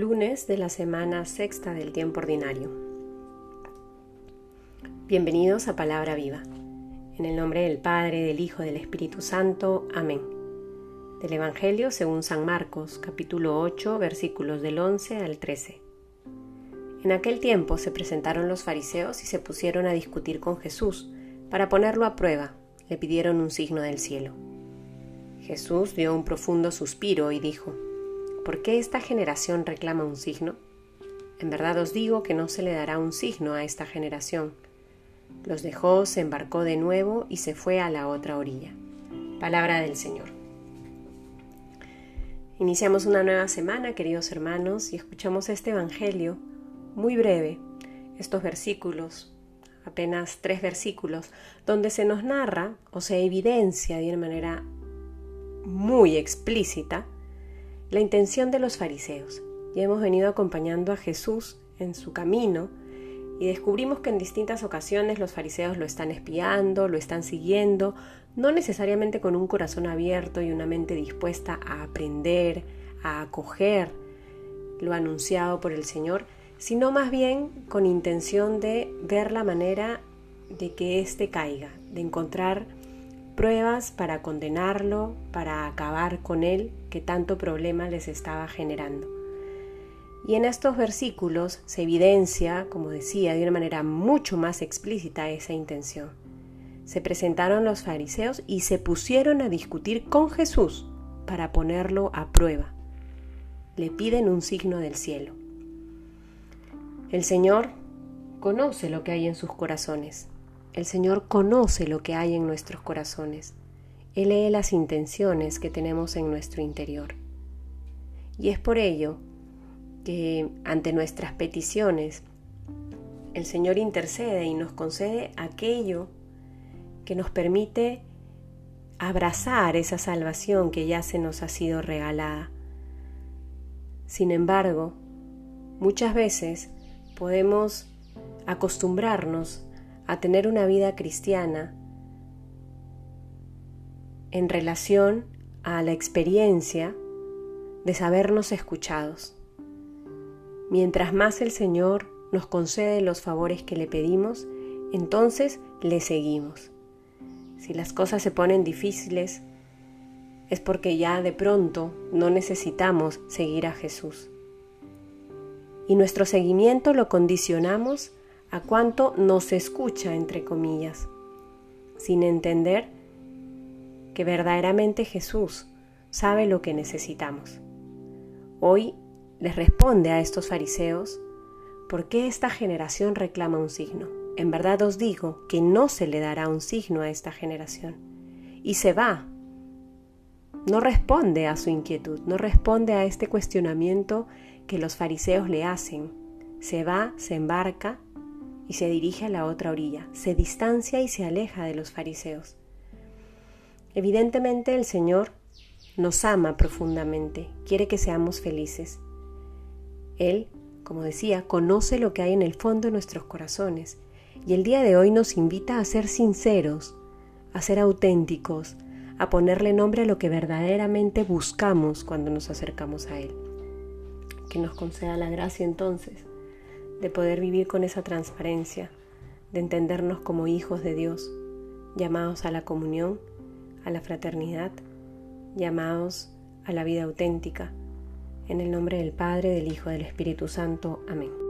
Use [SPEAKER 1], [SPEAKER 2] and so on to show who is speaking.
[SPEAKER 1] Lunes de la semana sexta del tiempo ordinario. Bienvenidos a Palabra Viva. En el nombre del Padre, del Hijo, del Espíritu Santo. Amén. Del Evangelio según San Marcos, capítulo 8, versículos del 11 al 13. En aquel tiempo se presentaron los fariseos y se pusieron a discutir con Jesús. Para ponerlo a prueba, le pidieron un signo del cielo. Jesús dio un profundo suspiro y dijo, ¿Por qué esta generación reclama un signo? En verdad os digo que no se le dará un signo a esta generación. Los dejó, se embarcó de nuevo y se fue a la otra orilla. Palabra del Señor. Iniciamos una nueva semana, queridos hermanos, y escuchamos este Evangelio muy breve, estos versículos, apenas tres versículos, donde se nos narra o se evidencia de una manera muy explícita la intención de los fariseos. Ya hemos venido acompañando a Jesús en su camino y descubrimos que en distintas ocasiones los fariseos lo están espiando, lo están siguiendo, no necesariamente con un corazón abierto y una mente dispuesta a aprender, a acoger lo anunciado por el Señor, sino más bien con intención de ver la manera de que éste caiga, de encontrar pruebas para condenarlo, para acabar con él, que tanto problema les estaba generando. Y en estos versículos se evidencia, como decía, de una manera mucho más explícita esa intención. Se presentaron los fariseos y se pusieron a discutir con Jesús para ponerlo a prueba. Le piden un signo del cielo. El Señor conoce lo que hay en sus corazones el Señor conoce lo que hay en nuestros corazones. Él lee las intenciones que tenemos en nuestro interior. Y es por ello que ante nuestras peticiones el Señor intercede y nos concede aquello que nos permite abrazar esa salvación que ya se nos ha sido regalada. Sin embargo, muchas veces podemos acostumbrarnos a tener una vida cristiana en relación a la experiencia de sabernos escuchados. Mientras más el Señor nos concede los favores que le pedimos, entonces le seguimos. Si las cosas se ponen difíciles, es porque ya de pronto no necesitamos seguir a Jesús. Y nuestro seguimiento lo condicionamos a cuánto nos escucha, entre comillas, sin entender que verdaderamente Jesús sabe lo que necesitamos. Hoy les responde a estos fariseos, ¿por qué esta generación reclama un signo? En verdad os digo que no se le dará un signo a esta generación. Y se va. No responde a su inquietud, no responde a este cuestionamiento que los fariseos le hacen. Se va, se embarca y se dirige a la otra orilla, se distancia y se aleja de los fariseos. Evidentemente el Señor nos ama profundamente, quiere que seamos felices. Él, como decía, conoce lo que hay en el fondo de nuestros corazones y el día de hoy nos invita a ser sinceros, a ser auténticos, a ponerle nombre a lo que verdaderamente buscamos cuando nos acercamos a Él. Que nos conceda la gracia entonces de poder vivir con esa transparencia, de entendernos como hijos de Dios, llamados a la comunión, a la fraternidad, llamados a la vida auténtica. En el nombre del Padre, del Hijo, del Espíritu Santo. Amén.